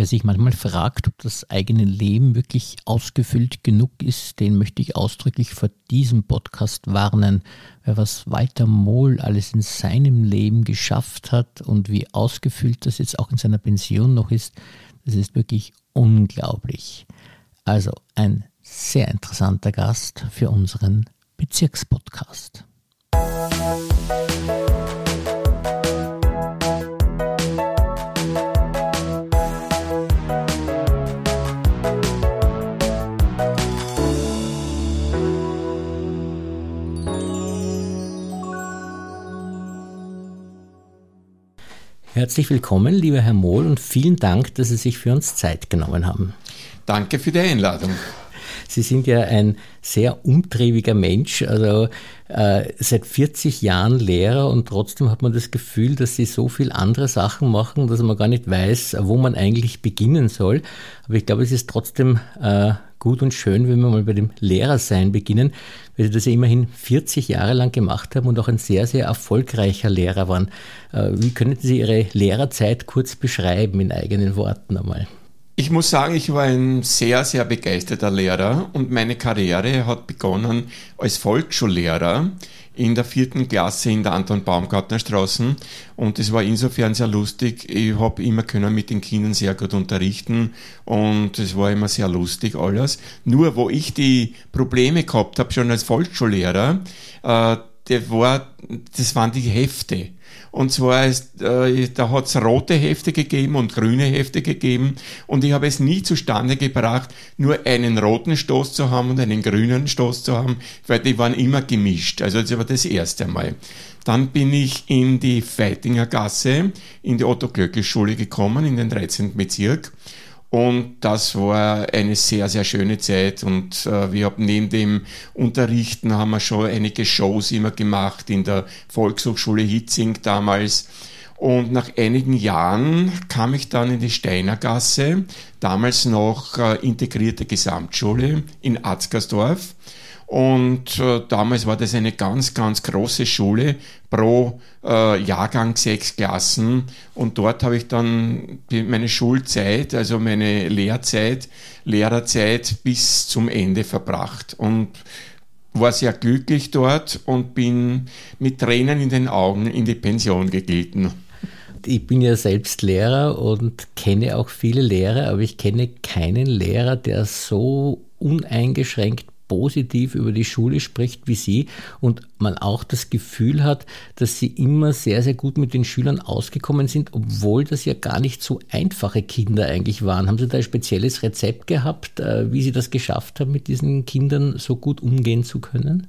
Wer sich manchmal fragt, ob das eigene Leben wirklich ausgefüllt genug ist, den möchte ich ausdrücklich vor diesem Podcast warnen. Wer was Walter Mohl alles in seinem Leben geschafft hat und wie ausgefüllt das jetzt auch in seiner Pension noch ist, das ist wirklich unglaublich. Also ein sehr interessanter Gast für unseren Bezirkspodcast. Herzlich willkommen, lieber Herr Mohl, und vielen Dank, dass Sie sich für uns Zeit genommen haben. Danke für die Einladung. Sie sind ja ein sehr umtriebiger Mensch, also äh, seit 40 Jahren Lehrer und trotzdem hat man das Gefühl, dass Sie so viel andere Sachen machen, dass man gar nicht weiß, wo man eigentlich beginnen soll. Aber ich glaube, es ist trotzdem äh, gut und schön, wenn wir mal bei dem Lehrersein beginnen, weil Sie das ja immerhin 40 Jahre lang gemacht haben und auch ein sehr, sehr erfolgreicher Lehrer waren. Äh, wie können Sie Ihre Lehrerzeit kurz beschreiben in eigenen Worten einmal? Ich muss sagen, ich war ein sehr, sehr begeisterter Lehrer und meine Karriere hat begonnen als Volksschullehrer in der vierten Klasse in der Anton Baumgartner Straße und es war insofern sehr lustig. Ich habe immer können mit den Kindern sehr gut unterrichten und es war immer sehr lustig alles. Nur wo ich die Probleme gehabt habe schon als Volksschullehrer, äh, der war, das waren die Hefte. Und zwar, ist, äh, da hat es rote Hefte gegeben und grüne Hefte gegeben. Und ich habe es nie zustande gebracht, nur einen roten Stoß zu haben und einen grünen Stoß zu haben, weil die waren immer gemischt. Also das war das erste Mal. Dann bin ich in die Feitinger Gasse, in die Otto-Glöckl-Schule gekommen, in den 13. Bezirk. Und das war eine sehr, sehr schöne Zeit. Und äh, wir haben neben dem Unterrichten haben wir schon einige Shows immer gemacht in der Volkshochschule Hitzing damals. Und nach einigen Jahren kam ich dann in die Steinergasse, damals noch äh, integrierte Gesamtschule in Atzgersdorf. Und äh, damals war das eine ganz, ganz große Schule, pro äh, Jahrgang sechs Klassen. Und dort habe ich dann meine Schulzeit, also meine Lehrzeit, Lehrerzeit bis zum Ende verbracht. Und war sehr glücklich dort und bin mit Tränen in den Augen in die Pension geglitten. Ich bin ja selbst Lehrer und kenne auch viele Lehrer, aber ich kenne keinen Lehrer, der so uneingeschränkt positiv über die Schule spricht wie Sie und man auch das Gefühl hat, dass Sie immer sehr, sehr gut mit den Schülern ausgekommen sind, obwohl das ja gar nicht so einfache Kinder eigentlich waren. Haben Sie da ein spezielles Rezept gehabt, äh, wie Sie das geschafft haben, mit diesen Kindern so gut umgehen zu können?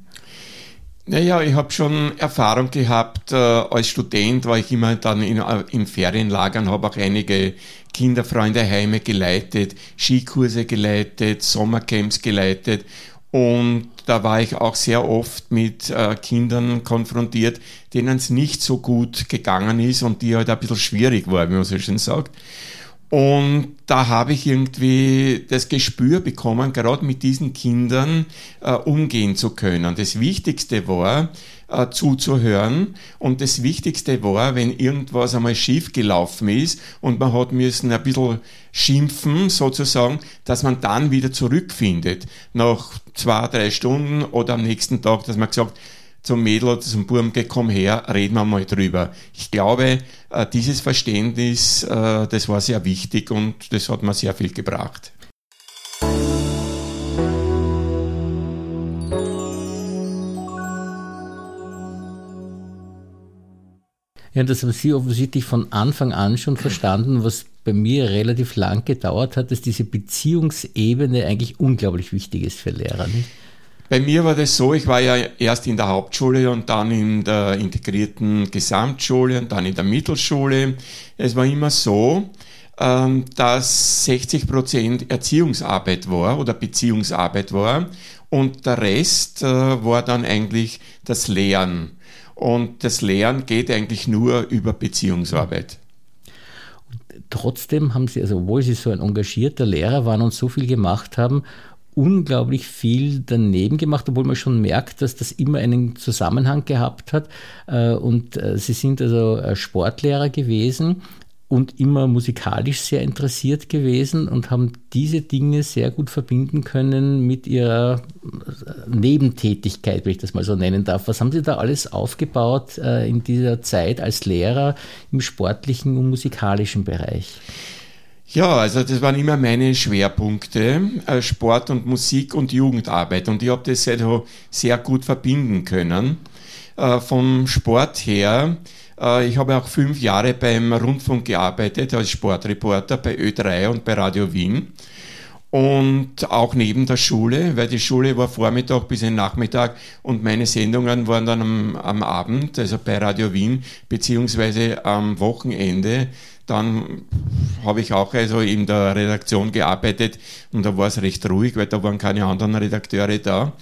Naja, ich habe schon Erfahrung gehabt. Äh, als Student war ich immer dann in, äh, in Ferienlagern, habe auch einige Kinderfreundeheime geleitet, Skikurse geleitet, Sommercamps geleitet und da war ich auch sehr oft mit äh, Kindern konfrontiert, denen es nicht so gut gegangen ist und die halt ein bisschen schwierig war, wie man so schön sagt. Und da habe ich irgendwie das Gespür bekommen, gerade mit diesen Kindern äh, umgehen zu können. Das Wichtigste war, äh, zuzuhören. Und das Wichtigste war, wenn irgendwas einmal schief gelaufen ist und man hat müssen ein bisschen schimpfen, sozusagen, dass man dann wieder zurückfindet. Nach zwei, drei Stunden oder am nächsten Tag, dass man gesagt, zum Mädel oder zum Burm, komm her, reden wir mal drüber. Ich glaube, äh, dieses Verständnis, äh, das war sehr wichtig und das hat mir sehr viel gebracht. Ja, das haben Sie offensichtlich von Anfang an schon verstanden, was bei mir relativ lang gedauert hat, dass diese Beziehungsebene eigentlich unglaublich wichtig ist für Lehrer. Nicht? Bei mir war das so, ich war ja erst in der Hauptschule und dann in der integrierten Gesamtschule und dann in der Mittelschule. Es war immer so, ähm, dass 60 Prozent Erziehungsarbeit war oder Beziehungsarbeit war und der Rest äh, war dann eigentlich das Lehren. Und das Lernen geht eigentlich nur über Beziehungsarbeit. Trotzdem haben Sie, also obwohl Sie so ein engagierter Lehrer waren und so viel gemacht haben, unglaublich viel daneben gemacht, obwohl man schon merkt, dass das immer einen Zusammenhang gehabt hat. Äh, und äh, Sie sind also Sportlehrer gewesen und immer musikalisch sehr interessiert gewesen und haben diese Dinge sehr gut verbinden können mit ihrer Nebentätigkeit, wenn ich das mal so nennen darf. Was haben Sie da alles aufgebaut äh, in dieser Zeit als Lehrer im sportlichen und musikalischen Bereich? Ja, also das waren immer meine Schwerpunkte, äh, Sport und Musik und Jugendarbeit. Und ich habe das sehr, sehr gut verbinden können. Äh, vom Sport her ich habe auch fünf Jahre beim Rundfunk gearbeitet als Sportreporter bei Ö3 und bei Radio Wien. Und auch neben der Schule, weil die Schule war Vormittag bis in Nachmittag und meine Sendungen waren dann am, am Abend, also bei Radio Wien, beziehungsweise am Wochenende. Dann habe ich auch also in der Redaktion gearbeitet und da war es recht ruhig, weil da waren keine anderen Redakteure da.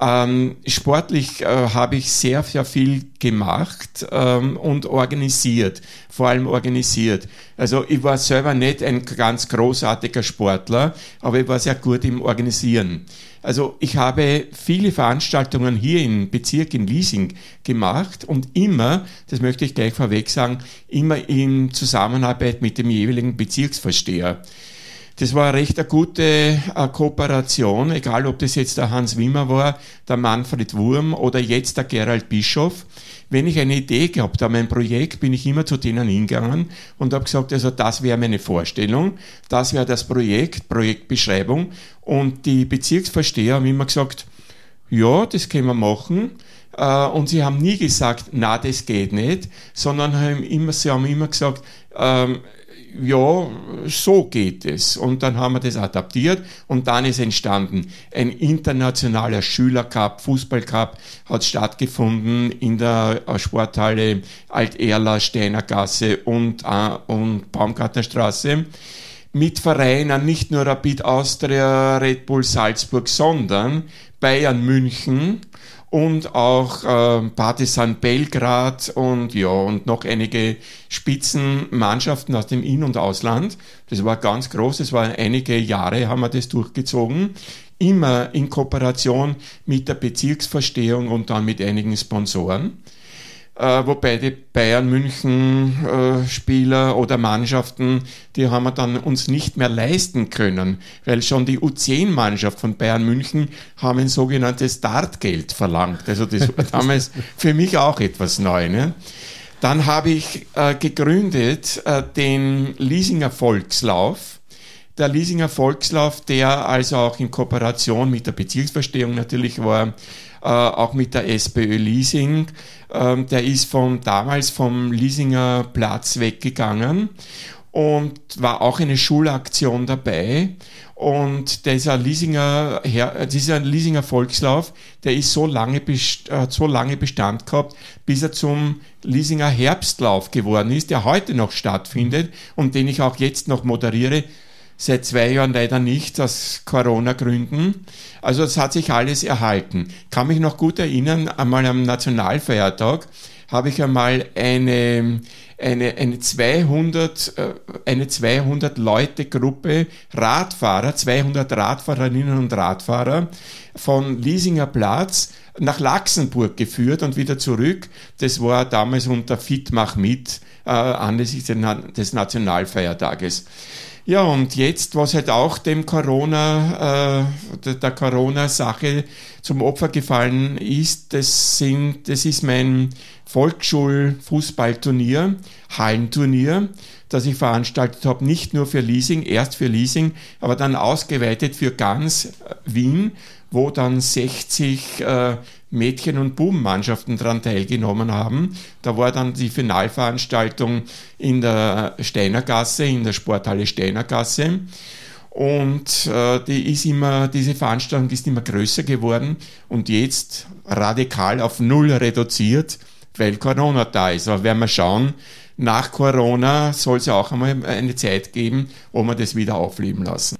Ähm, sportlich äh, habe ich sehr, sehr viel gemacht ähm, und organisiert, vor allem organisiert. Also ich war selber nicht ein ganz großartiger Sportler, aber ich war sehr gut im Organisieren. Also ich habe viele Veranstaltungen hier im Bezirk in Liesing gemacht und immer, das möchte ich gleich vorweg sagen, immer in Zusammenarbeit mit dem jeweiligen Bezirksversteher. Das war recht eine gute äh, Kooperation, egal ob das jetzt der Hans Wimmer war, der Manfred Wurm oder jetzt der Gerald Bischof. Wenn ich eine Idee gehabt habe, ein Projekt, bin ich immer zu denen hingegangen und habe gesagt, also das wäre meine Vorstellung, das wäre das Projekt, Projektbeschreibung. Und die Bezirksversteher haben immer gesagt, ja, das können wir machen. Äh, und sie haben nie gesagt, na, das geht nicht, sondern haben immer, sie haben immer gesagt, ähm, ja, so geht es. Und dann haben wir das adaptiert und dann ist entstanden ein internationaler Schülercup, Fußballcup hat stattgefunden in der Sporthalle Alt-Erla, Steinergasse und, äh, und Baumgartnerstraße mit Vereinen, nicht nur Rapid Austria, Red Bull Salzburg, sondern Bayern München, und auch äh, Partisan Belgrad und ja, und noch einige Spitzenmannschaften aus dem In- und Ausland. Das war ganz groß, das war einige Jahre haben wir das durchgezogen. Immer in Kooperation mit der Bezirksverstehung und dann mit einigen Sponsoren äh, wobei die Bayern München äh, Spieler oder Mannschaften, die haben wir dann uns nicht mehr leisten können, weil schon die U10-Mannschaft von Bayern München haben ein sogenanntes Startgeld verlangt. Also das war damals für mich auch etwas neu. Ne? Dann habe ich äh, gegründet äh, den Leasinger Volkslauf der Leasinger Volkslauf, der also auch in Kooperation mit der Bezirksverstehung natürlich war, äh, auch mit der SPÖ Leasing. Ähm, der ist von damals vom Leasinger Platz weggegangen und war auch eine Schulaktion dabei. Und dieser Leasinger, dieser Leasinger Volkslauf, der ist so lange, hat so lange Bestand gehabt, bis er zum Leasinger Herbstlauf geworden ist, der heute noch stattfindet und den ich auch jetzt noch moderiere seit zwei Jahren leider nicht aus Corona-Gründen. Also es hat sich alles erhalten. Kann mich noch gut erinnern, einmal am Nationalfeiertag habe ich einmal eine, eine, eine 200, äh, eine 200 Leute Gruppe Radfahrer, 200 Radfahrerinnen und Radfahrer von Liesinger Platz nach Laxenburg geführt und wieder zurück. Das war damals unter Fit mach mit äh, anlässlich des Nationalfeiertages. Ja, und jetzt, was halt auch dem Corona, äh, der Corona-Sache zum Opfer gefallen ist, das sind, das ist mein Volksschul-Fußballturnier, Hallenturnier, das ich veranstaltet habe, nicht nur für Leasing, erst für Leasing, aber dann ausgeweitet für ganz Wien, wo dann 60 äh, Mädchen- und Bubenmannschaften daran teilgenommen haben. Da war dann die Finalveranstaltung in der Steinergasse, in der Sporthalle Steinergasse. Und äh, die ist immer, diese Veranstaltung ist immer größer geworden und jetzt radikal auf Null reduziert, weil Corona da ist. Aber werden wir schauen, nach Corona soll es ja auch einmal eine Zeit geben, wo wir das wieder aufleben lassen.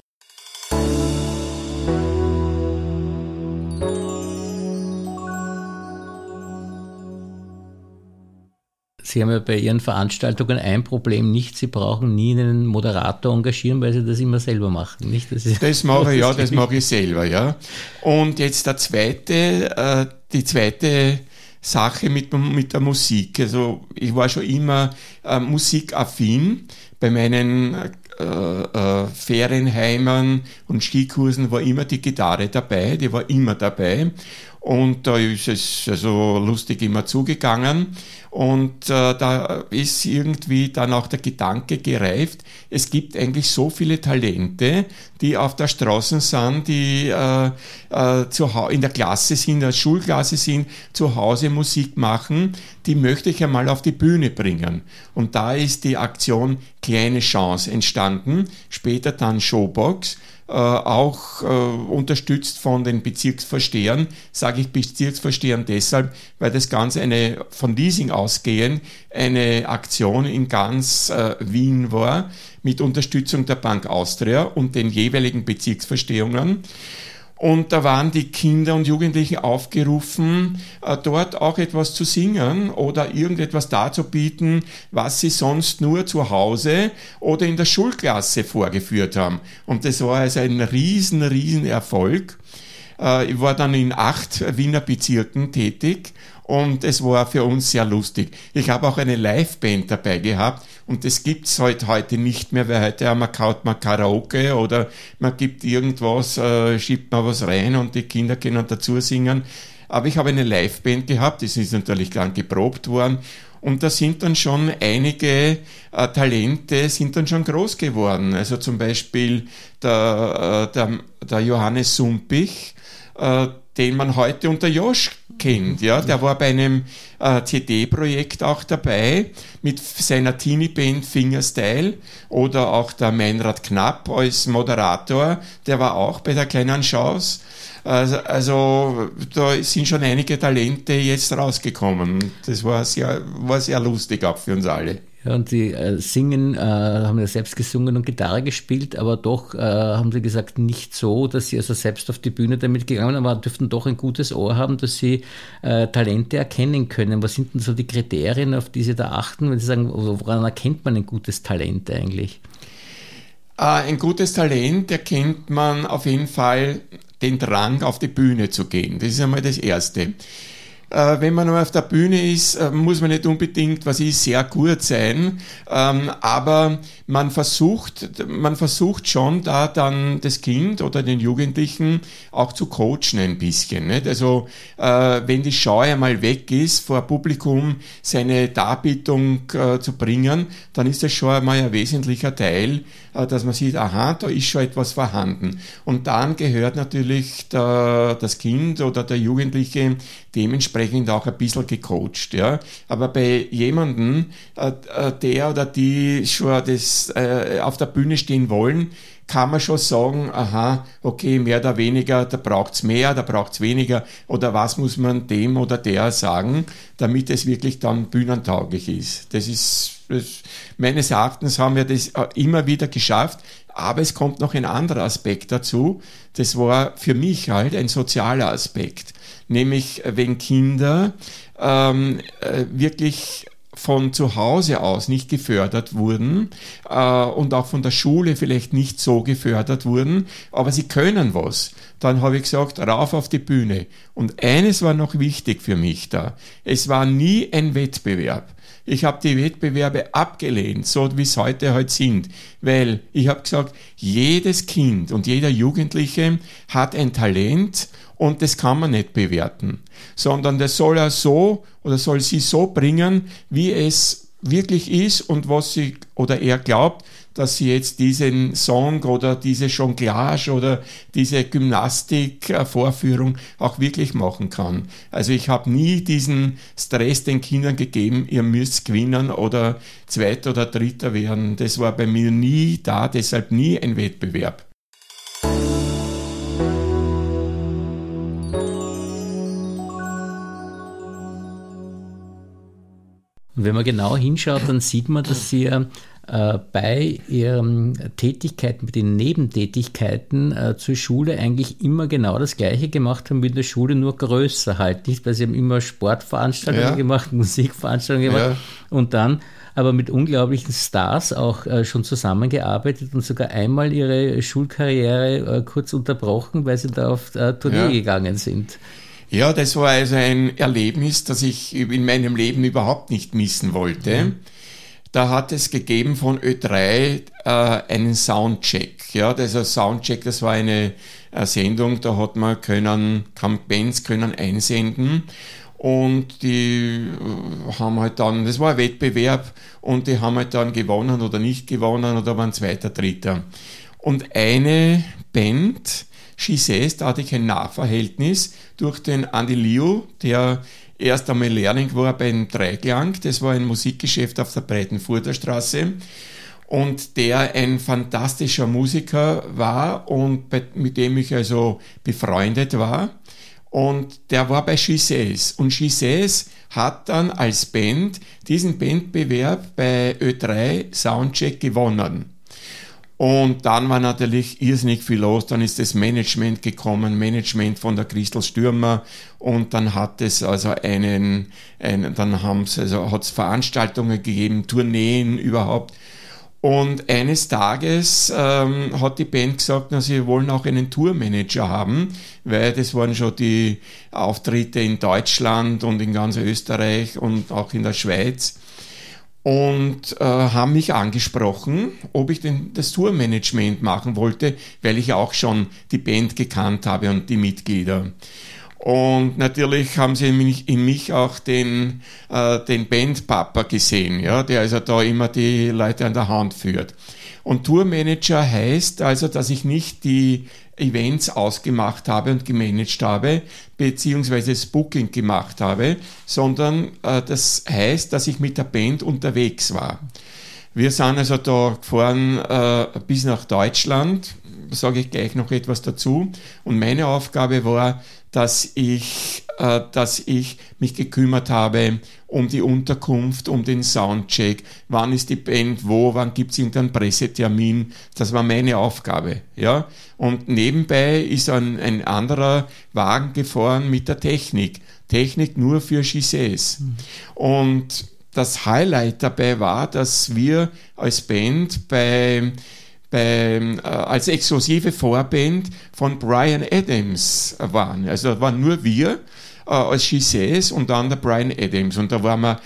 Sie haben ja bei Ihren Veranstaltungen ein Problem nicht, Sie brauchen nie einen Moderator engagieren, weil Sie das immer selber machen, nicht? Das, ist, das mache ich, ja, das mache ich selber, ja. Und jetzt der zweite, äh, die zweite Sache mit, mit der Musik. Also ich war schon immer äh, musikaffin, bei meinen äh, äh, Ferienheimern und Skikursen war immer die Gitarre dabei, die war immer dabei. Und da ist es also lustig immer zugegangen. Und äh, da ist irgendwie dann auch der Gedanke gereift, es gibt eigentlich so viele Talente, die auf der Straße sind, die äh, äh, in der Klasse sind, in der Schulklasse sind, zu Hause Musik machen, die möchte ich einmal auf die Bühne bringen. Und da ist die Aktion Kleine Chance entstanden, später dann Showbox auch äh, unterstützt von den Bezirksvorstehern. Sage ich Bezirksvorstehern deshalb, weil das Ganze eine von Leasing ausgehend eine Aktion in ganz äh, Wien war mit Unterstützung der Bank Austria und den jeweiligen Bezirksvorstehungen. Und da waren die Kinder und Jugendlichen aufgerufen, äh, dort auch etwas zu singen oder irgendetwas darzubieten, was sie sonst nur zu Hause oder in der Schulklasse vorgeführt haben. Und das war also ein riesen, riesen Erfolg. Äh, ich war dann in acht Wiener Bezirken tätig und es war für uns sehr lustig. Ich habe auch eine Liveband dabei gehabt und das gibt's halt heute nicht mehr, weil heute wir kaut man Karaoke oder man gibt irgendwas, äh, schiebt man was rein und die Kinder können dazu singen. Aber ich habe eine Liveband gehabt, das ist natürlich dann geprobt worden und da sind dann schon einige äh, Talente sind dann schon groß geworden. Also zum Beispiel der, äh, der, der Johannes Sumpich, äh, den man heute unter Josch kennt. Ja, der war bei einem äh, CD-Projekt auch dabei mit seiner Teenie-Band Fingerstyle oder auch der Meinrad Knapp als Moderator, der war auch bei der kleinen Chance. Also, also da sind schon einige Talente jetzt rausgekommen. Das war sehr, war sehr lustig auch für uns alle. Ja, und die äh, singen, äh, haben ja selbst gesungen und Gitarre gespielt, aber doch äh, haben sie gesagt, nicht so, dass sie also selbst auf die Bühne damit gegangen sind, aber dürften doch ein gutes Ohr haben, dass sie äh, Talente erkennen können. Was sind denn so die Kriterien, auf die sie da achten, wenn sie sagen, woran erkennt man ein gutes Talent eigentlich? Äh, ein gutes Talent erkennt man auf jeden Fall den Drang, auf die Bühne zu gehen. Das ist einmal das Erste. Äh, wenn man auf der Bühne ist, äh, muss man nicht unbedingt, was ist, sehr gut sein, ähm, aber man versucht, man versucht schon da dann das Kind oder den Jugendlichen auch zu coachen ein bisschen. Nicht? Also äh, wenn die Scheu einmal weg ist, vor Publikum seine Darbietung zu bringen, dann ist das schon einmal ein wesentlicher Teil, dass man sieht, aha, da ist schon etwas vorhanden. Und dann gehört natürlich der, das Kind oder der Jugendliche dementsprechend auch ein bisschen gecoacht. Ja. Aber bei jemandem, äh, äh, der oder die schon das äh, auf der Bühne stehen wollen, kann man schon sagen, aha, okay, mehr oder weniger, da braucht's mehr, da braucht's weniger, oder was muss man dem oder der sagen, damit es wirklich dann bühnentauglich ist. Das ist, das, meines Erachtens haben wir das immer wieder geschafft, aber es kommt noch ein anderer Aspekt dazu. Das war für mich halt ein sozialer Aspekt nämlich wenn Kinder ähm, äh, wirklich von zu Hause aus nicht gefördert wurden äh, und auch von der Schule vielleicht nicht so gefördert wurden, aber sie können was. Dann habe ich gesagt, rauf auf die Bühne. Und eines war noch wichtig für mich da. Es war nie ein Wettbewerb. Ich habe die Wettbewerbe abgelehnt, so wie es heute halt sind, weil ich habe gesagt, jedes Kind und jeder Jugendliche hat ein Talent und das kann man nicht bewerten, sondern das soll er so oder soll sie so bringen, wie es wirklich ist und was sie oder er glaubt, dass sie jetzt diesen Song oder diese Jonglage oder diese Gymnastik-Vorführung auch wirklich machen kann. Also ich habe nie diesen Stress den Kindern gegeben, ihr müsst gewinnen oder Zweiter oder Dritter werden. Das war bei mir nie da, deshalb nie ein Wettbewerb. Und wenn man genau hinschaut, dann sieht man, dass sie äh, bei ihren Tätigkeiten, mit den Nebentätigkeiten äh, zur Schule eigentlich immer genau das Gleiche gemacht haben wie in der Schule, nur größer halt. Nicht, weil sie haben immer Sportveranstaltungen ja. gemacht, Musikveranstaltungen gemacht ja. und dann aber mit unglaublichen Stars auch äh, schon zusammengearbeitet und sogar einmal ihre Schulkarriere äh, kurz unterbrochen, weil sie da auf äh, Tournee ja. gegangen sind. Ja, das war also ein Erlebnis, das ich in meinem Leben überhaupt nicht missen wollte. Mhm. Da hat es gegeben von Ö3 äh, einen Soundcheck. Ja, dieser Soundcheck, das war eine, Sendung, da hat man können, Bands können einsenden und die äh, haben halt dann, das war ein Wettbewerb und die haben halt dann gewonnen oder nicht gewonnen oder waren zweiter, dritter. Und eine Band, Gisès, da hatte ich ein Nahverhältnis durch den Andy Liu, der erst einmal Lehrling war beim Dreiklang, das war ein Musikgeschäft auf der Breitenfurter Straße und der ein fantastischer Musiker war und mit dem ich also befreundet war. Und der war bei Gisès. Und Gisès hat dann als Band diesen Bandbewerb bei Ö3 Soundcheck gewonnen. Und dann war natürlich irrsinnig viel los. Dann ist das Management gekommen, Management von der Christel Stürmer. Und dann hat es also einen, einen dann haben es, also hat es Veranstaltungen gegeben, Tourneen überhaupt. Und eines Tages ähm, hat die Band gesagt, na, sie wollen auch einen Tourmanager haben, weil das waren schon die Auftritte in Deutschland und in ganz Österreich und auch in der Schweiz und äh, haben mich angesprochen, ob ich denn das Tourmanagement machen wollte, weil ich auch schon die Band gekannt habe und die Mitglieder. Und natürlich haben sie in mich, in mich auch den, äh, den Bandpapa gesehen, ja, der also da immer die Leute an der Hand führt. Und Tourmanager heißt also, dass ich nicht die Events ausgemacht habe und gemanagt habe, beziehungsweise das Booking gemacht habe, sondern äh, das heißt, dass ich mit der Band unterwegs war. Wir sind also da gefahren äh, bis nach Deutschland, sage ich gleich noch etwas dazu. Und meine Aufgabe war, dass ich, äh, dass ich mich gekümmert habe um die Unterkunft, um den Soundcheck, wann ist die Band wo, wann gibt es irgendeinen Pressetermin. Das war meine Aufgabe. Ja? Und nebenbei ist ein, ein anderer Wagen gefahren mit der Technik. Technik nur für. Mhm. Und das Highlight dabei war, dass wir als Band bei bei, äh, als exklusive Vorband von Brian Adams waren. Also da waren nur wir äh, als Gisès und dann der Brian Adams. Und da waren wir,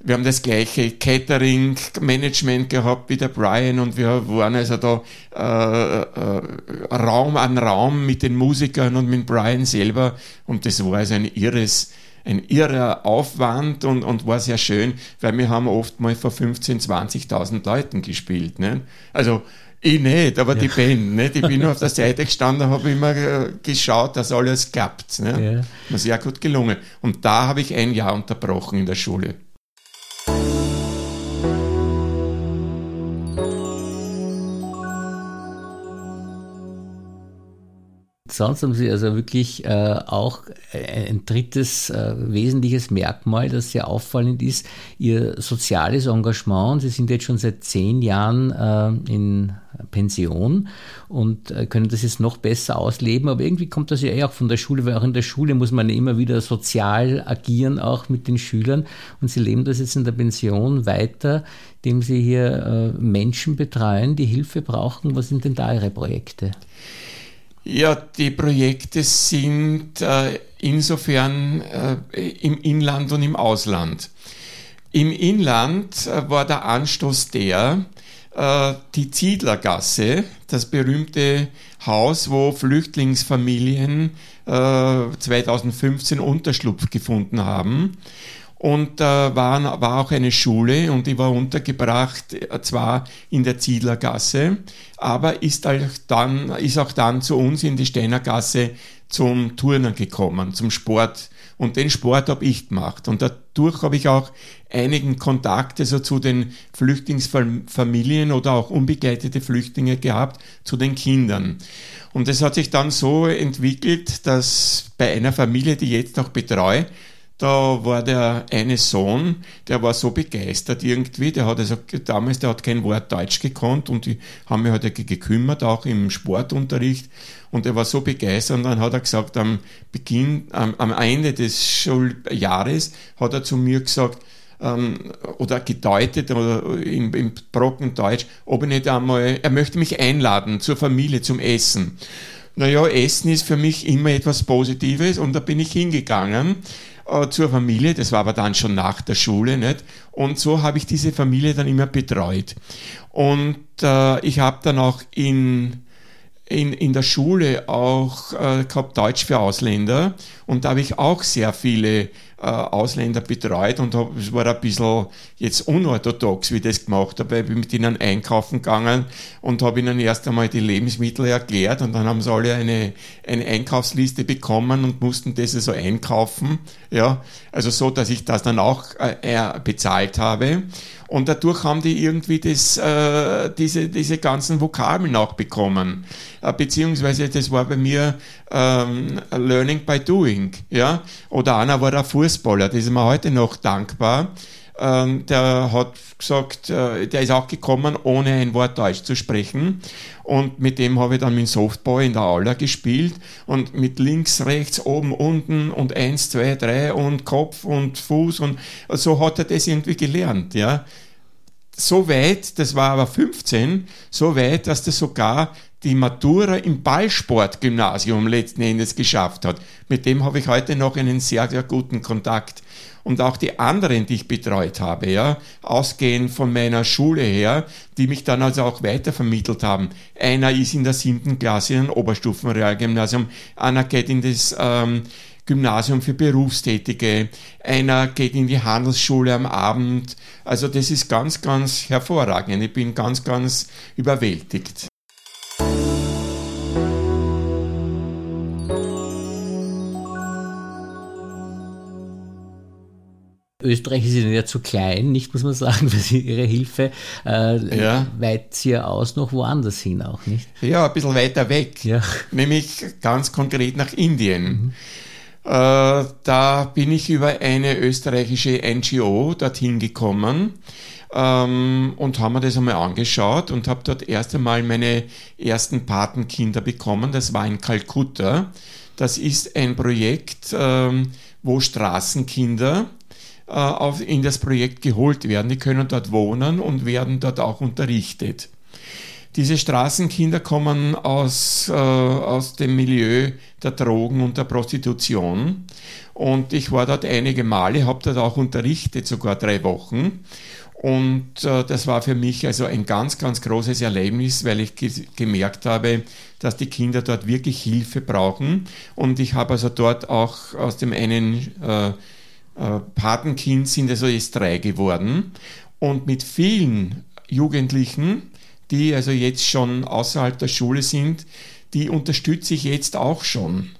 wir haben das gleiche Catering-Management gehabt wie der Brian und wir waren also da äh, äh, Raum an Raum mit den Musikern und mit Brian selber und das war also ein irres ein irrer Aufwand und, und war sehr schön, weil wir haben oft mal vor 15.000, 20.000 Leuten gespielt. Ne? Also ich nicht, aber ja. die Band. Nicht? Ich bin nur auf der Seite gestanden, habe immer äh, geschaut, dass alles klappt. Ne? Ja. Mir sehr gut gelungen. Und da habe ich ein Jahr unterbrochen in der Schule. Sonst haben Sie also wirklich äh, auch ein drittes äh, wesentliches Merkmal, das sehr auffallend ist, Ihr soziales Engagement. Sie sind jetzt schon seit zehn Jahren äh, in Pension und äh, können das jetzt noch besser ausleben, aber irgendwie kommt das ja eh auch von der Schule, weil auch in der Schule muss man immer wieder sozial agieren, auch mit den Schülern und Sie leben das jetzt in der Pension weiter, indem Sie hier äh, Menschen betreuen, die Hilfe brauchen. Was sind denn da Ihre Projekte? Ja, die Projekte sind äh, insofern im Inland und im Ausland. Im Inland war der Anstoß der, die Ziedlergasse, das berühmte Haus, wo Flüchtlingsfamilien 2015 äh, Unterschlupf gefunden haben. Und da äh, war, war auch eine Schule und die war untergebracht, äh, zwar in der Ziedlergasse, aber ist auch dann, ist auch dann zu uns in die Steinergasse zum Turnen gekommen, zum Sport. Und den Sport habe ich gemacht. Und dadurch habe ich auch einigen Kontakt also zu den Flüchtlingsfamilien oder auch unbegleitete Flüchtlinge gehabt, zu den Kindern. Und es hat sich dann so entwickelt, dass bei einer Familie, die jetzt auch betreue, da war der eine Sohn, der war so begeistert irgendwie, der hat also damals, der hat kein Wort Deutsch gekonnt und die haben mich halt gekümmert, auch im Sportunterricht und er war so begeistert und dann hat er gesagt, am Beginn, am, am Ende des Schuljahres hat er zu mir gesagt, ähm, oder gedeutet oder im, im brocken Deutsch, ob er nicht einmal, er möchte mich einladen zur Familie zum Essen. Naja, Essen ist für mich immer etwas Positives und da bin ich hingegangen äh, zur Familie, das war aber dann schon nach der Schule, nicht? Und so habe ich diese Familie dann immer betreut. Und äh, ich habe dann auch in in, in der Schule auch äh, gehabt Deutsch für Ausländer und da habe ich auch sehr viele äh, Ausländer betreut und hab, es war ein bisschen jetzt unorthodox, wie ich das gemacht habe. Ich bin mit ihnen einkaufen gegangen und habe ihnen erst einmal die Lebensmittel erklärt und dann haben sie alle eine, eine Einkaufsliste bekommen und mussten das so einkaufen. Ja, also so, dass ich das dann auch äh, bezahlt habe. Und dadurch haben die irgendwie das, äh, diese, diese ganzen Vokabeln auch bekommen. Äh, beziehungsweise das war bei mir ähm, Learning by Doing. Ja? Oder einer war der Fußballer, das ist mir heute noch dankbar. Ähm, der hat gesagt, äh, der ist auch gekommen, ohne ein Wort Deutsch zu sprechen. Und mit dem habe ich dann mit Softball in der Aula gespielt und mit links, rechts, oben, unten und eins, zwei, drei und Kopf und Fuß und so hat er das irgendwie gelernt, ja. So weit, das war aber 15, so weit, dass das sogar die Matura im Ballsportgymnasium letzten Endes geschafft hat. Mit dem habe ich heute noch einen sehr, sehr guten Kontakt. Und auch die anderen, die ich betreut habe, ja, ausgehend von meiner Schule her, die mich dann also auch weitervermittelt haben. Einer ist in der siebten Klasse in ein Oberstufenrealgymnasium, einer geht in das ähm, Gymnasium für Berufstätige, einer geht in die Handelsschule am Abend. Also das ist ganz, ganz hervorragend. Ich bin ganz, ganz überwältigt. Österreich ist ihnen ja zu klein, nicht muss man sagen, für sie ihre Hilfe äh, ja. weit ja aus noch woanders hin auch, nicht? Ja, ein bisschen weiter weg. Ja. Nämlich ganz konkret nach Indien. Mhm. Äh, da bin ich über eine österreichische NGO dorthin gekommen ähm, und haben mir das einmal angeschaut und habe dort erst einmal meine ersten Patenkinder bekommen. Das war in Kalkutta. Das ist ein Projekt, ähm, wo Straßenkinder auf, in das Projekt geholt werden. Die können dort wohnen und werden dort auch unterrichtet. Diese Straßenkinder kommen aus, äh, aus dem Milieu der Drogen und der Prostitution. Und ich war dort einige Male, habe dort auch unterrichtet, sogar drei Wochen. Und äh, das war für mich also ein ganz, ganz großes Erlebnis, weil ich ge gemerkt habe, dass die Kinder dort wirklich Hilfe brauchen. Und ich habe also dort auch aus dem einen äh, äh, Patenkind sind also jetzt drei geworden. Und mit vielen Jugendlichen, die also jetzt schon außerhalb der Schule sind, die unterstütze ich jetzt auch schon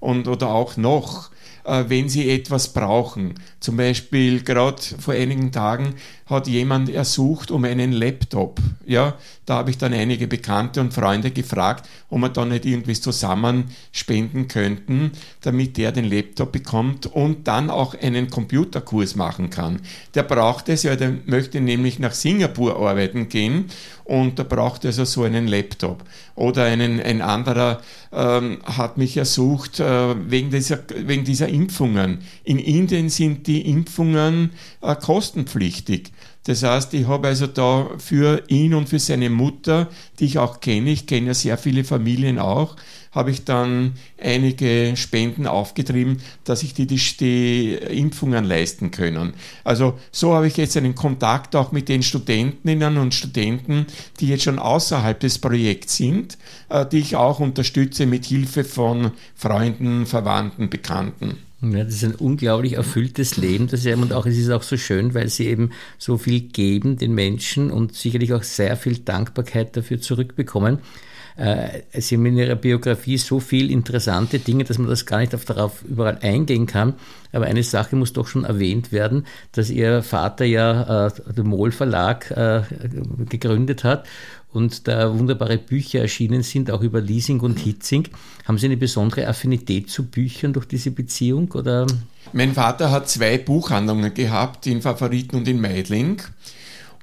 und oder auch noch. Äh, wenn sie etwas brauchen. Zum Beispiel gerade vor einigen Tagen hat jemand ersucht um einen Laptop. Ja, da habe ich dann einige Bekannte und Freunde gefragt, ob wir da nicht irgendwie zusammen spenden könnten, damit der den Laptop bekommt und dann auch einen Computerkurs machen kann. Der braucht es ja, der möchte nämlich nach Singapur arbeiten gehen und da braucht also so einen Laptop. Oder einen, ein anderer ähm, hat mich ersucht äh, wegen, dieser, wegen dieser Impfungen. In Indien sind die Impfungen äh, kostenpflichtig. Das heißt, ich habe also da für ihn und für seine Mutter, die ich auch kenne, ich kenne ja sehr viele Familien auch, habe ich dann einige Spenden aufgetrieben, dass ich die, die, die Impfungen leisten können. Also so habe ich jetzt einen Kontakt auch mit den Studentinnen und Studenten, die jetzt schon außerhalb des Projekts sind, äh, die ich auch unterstütze mit Hilfe von Freunden, Verwandten, Bekannten. Ja, das ist ein unglaublich erfülltes Leben, das ja, und auch es ist auch so schön, weil sie eben so viel geben den Menschen und sicherlich auch sehr viel Dankbarkeit dafür zurückbekommen. Äh, sie haben in ihrer Biografie so viel interessante Dinge, dass man das gar nicht darauf überall eingehen kann. Aber eine Sache muss doch schon erwähnt werden, dass ihr Vater ja äh, den Mohl Verlag äh, gegründet hat und da wunderbare Bücher erschienen sind, auch über Leasing und Hitzing. Haben Sie eine besondere Affinität zu Büchern durch diese Beziehung? Oder? Mein Vater hat zwei Buchhandlungen gehabt, in Favoriten und in Meidling.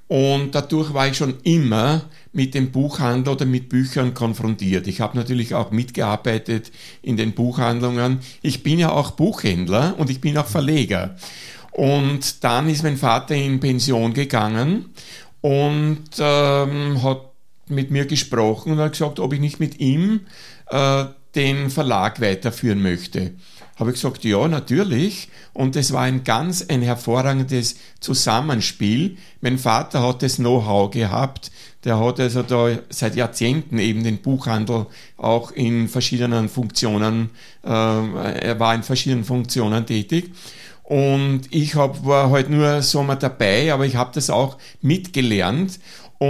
Und dadurch war ich schon immer mit dem Buchhandel oder mit Büchern konfrontiert. Ich habe natürlich auch mitgearbeitet in den Buchhandlungen. Ich bin ja auch Buchhändler und ich bin auch Verleger. Und dann ist mein Vater in Pension gegangen und ähm, hat mit mir gesprochen und hat gesagt, ob ich nicht mit ihm äh, den Verlag weiterführen möchte. Habe ich gesagt, ja, natürlich. Und es war ein ganz ein hervorragendes Zusammenspiel. Mein Vater hat das Know-how gehabt. Der hat also da seit Jahrzehnten eben den Buchhandel auch in verschiedenen Funktionen, äh, er war in verschiedenen Funktionen tätig. Und ich hab, war halt nur so mal dabei, aber ich habe das auch mitgelernt.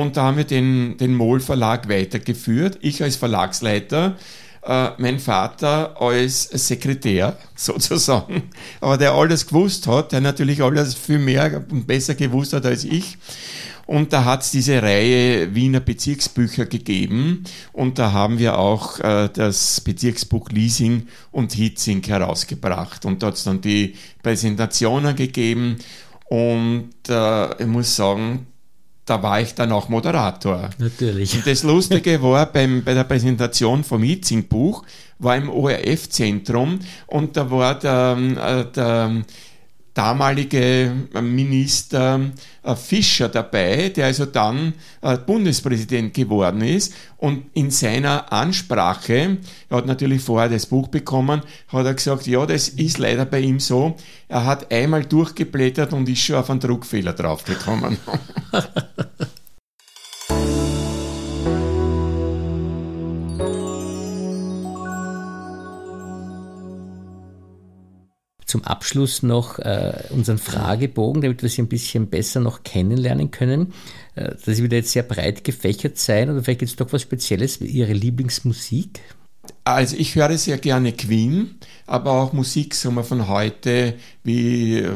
Und da haben wir den, den Mohl Verlag weitergeführt. Ich als Verlagsleiter, äh, mein Vater als Sekretär sozusagen, aber der alles gewusst hat, der natürlich alles viel mehr und besser gewusst hat als ich. Und da hat es diese Reihe Wiener Bezirksbücher gegeben und da haben wir auch äh, das Bezirksbuch Leasing und Hitzing herausgebracht. Und da hat es dann die Präsentationen gegeben und äh, ich muss sagen, da war ich dann auch Moderator. Natürlich. Und das Lustige war, beim, bei der Präsentation vom Hitzing-Buch war im ORF-Zentrum und da war der, äh, der damalige Minister äh, Fischer dabei, der also dann äh, Bundespräsident geworden ist. Und in seiner Ansprache, er hat natürlich vorher das Buch bekommen, hat er gesagt, ja, das ist leider bei ihm so. Er hat einmal durchgeblättert und ist schon auf einen Druckfehler draufgekommen. zum Abschluss noch äh, unseren Fragebogen, damit wir Sie ein bisschen besser noch kennenlernen können. Äh, das wird jetzt sehr breit gefächert sein oder vielleicht gibt es doch was Spezielles, Ihre Lieblingsmusik? Also ich höre sehr gerne Queen, aber auch Musik sagen wir, von heute wie äh,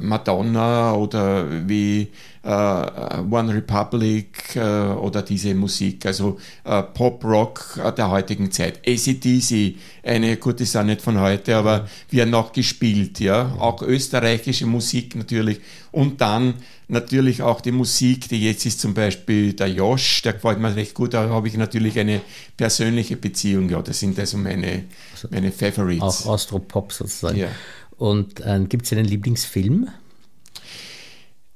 Madonna oder wie äh, One Republic äh, oder diese Musik, also äh, Pop-Rock der heutigen Zeit. ACDC, eine, gut, ist auch nicht von heute, aber wird noch gespielt, ja. Auch österreichische Musik natürlich. Und dann natürlich auch die Musik, die jetzt ist zum Beispiel der Josh, der gefällt mir recht gut, da habe ich natürlich eine persönliche Beziehung, ja, das sind also meine, also meine Favorites. Auch Austropop sozusagen. Ja. Und äh, gibt es einen Lieblingsfilm?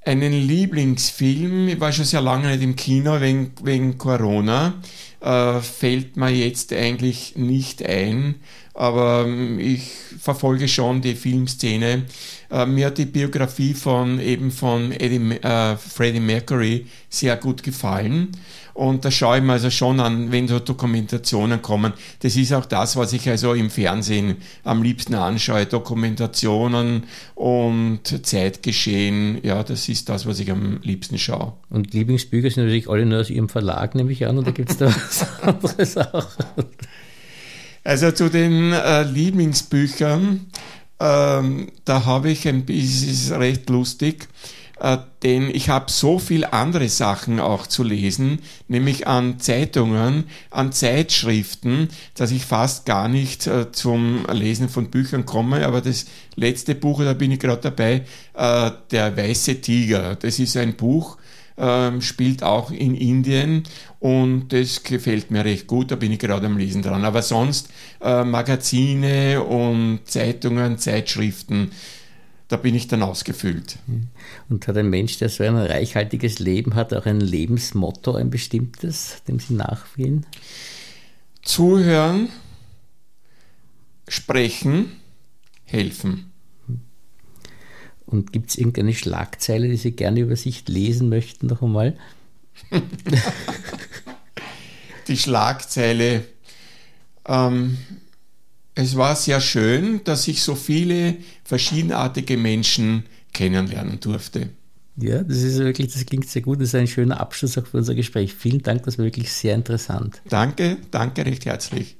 Einen Lieblingsfilm, ich war schon sehr lange nicht im Kino wegen, wegen Corona, äh, fällt mir jetzt eigentlich nicht ein, aber ähm, ich verfolge schon die Filmszene. Äh, mir hat die Biografie von eben von Eddie, äh, Freddie Mercury sehr gut gefallen. Und da schaue ich mir also schon an, wenn so Dokumentationen kommen. Das ist auch das, was ich also im Fernsehen am liebsten anschaue. Dokumentationen und Zeitgeschehen. Ja, das ist das, was ich am liebsten schaue. Und Lieblingsbücher sind natürlich alle nur aus Ihrem Verlag, nehme ich an, oder gibt es da was anderes auch? Also zu den äh, Lieblingsbüchern, ähm, da habe ich ein bisschen, ist recht lustig. Äh, denn ich habe so viel andere Sachen auch zu lesen, nämlich an Zeitungen, an Zeitschriften, dass ich fast gar nicht äh, zum Lesen von Büchern komme. Aber das letzte Buch, da bin ich gerade dabei, äh, Der weiße Tiger. Das ist ein Buch, ähm, spielt auch in Indien und das gefällt mir recht gut, da bin ich gerade am Lesen dran. Aber sonst Magazine und Zeitungen, Zeitschriften, da bin ich dann ausgefüllt. Und hat ein Mensch, der so ein reichhaltiges Leben hat, auch ein Lebensmotto, ein bestimmtes, dem Sie nachgehen? Zuhören, sprechen, helfen. Und gibt es irgendeine Schlagzeile, die Sie gerne über sich lesen möchten, noch einmal? die Schlagzeile. Ähm, es war sehr schön, dass ich so viele verschiedenartige Menschen kennenlernen durfte. Ja, das ist wirklich, das klingt sehr gut. Das ist ein schöner Abschluss auch für unser Gespräch. Vielen Dank, das war wirklich sehr interessant. Danke, danke recht herzlich.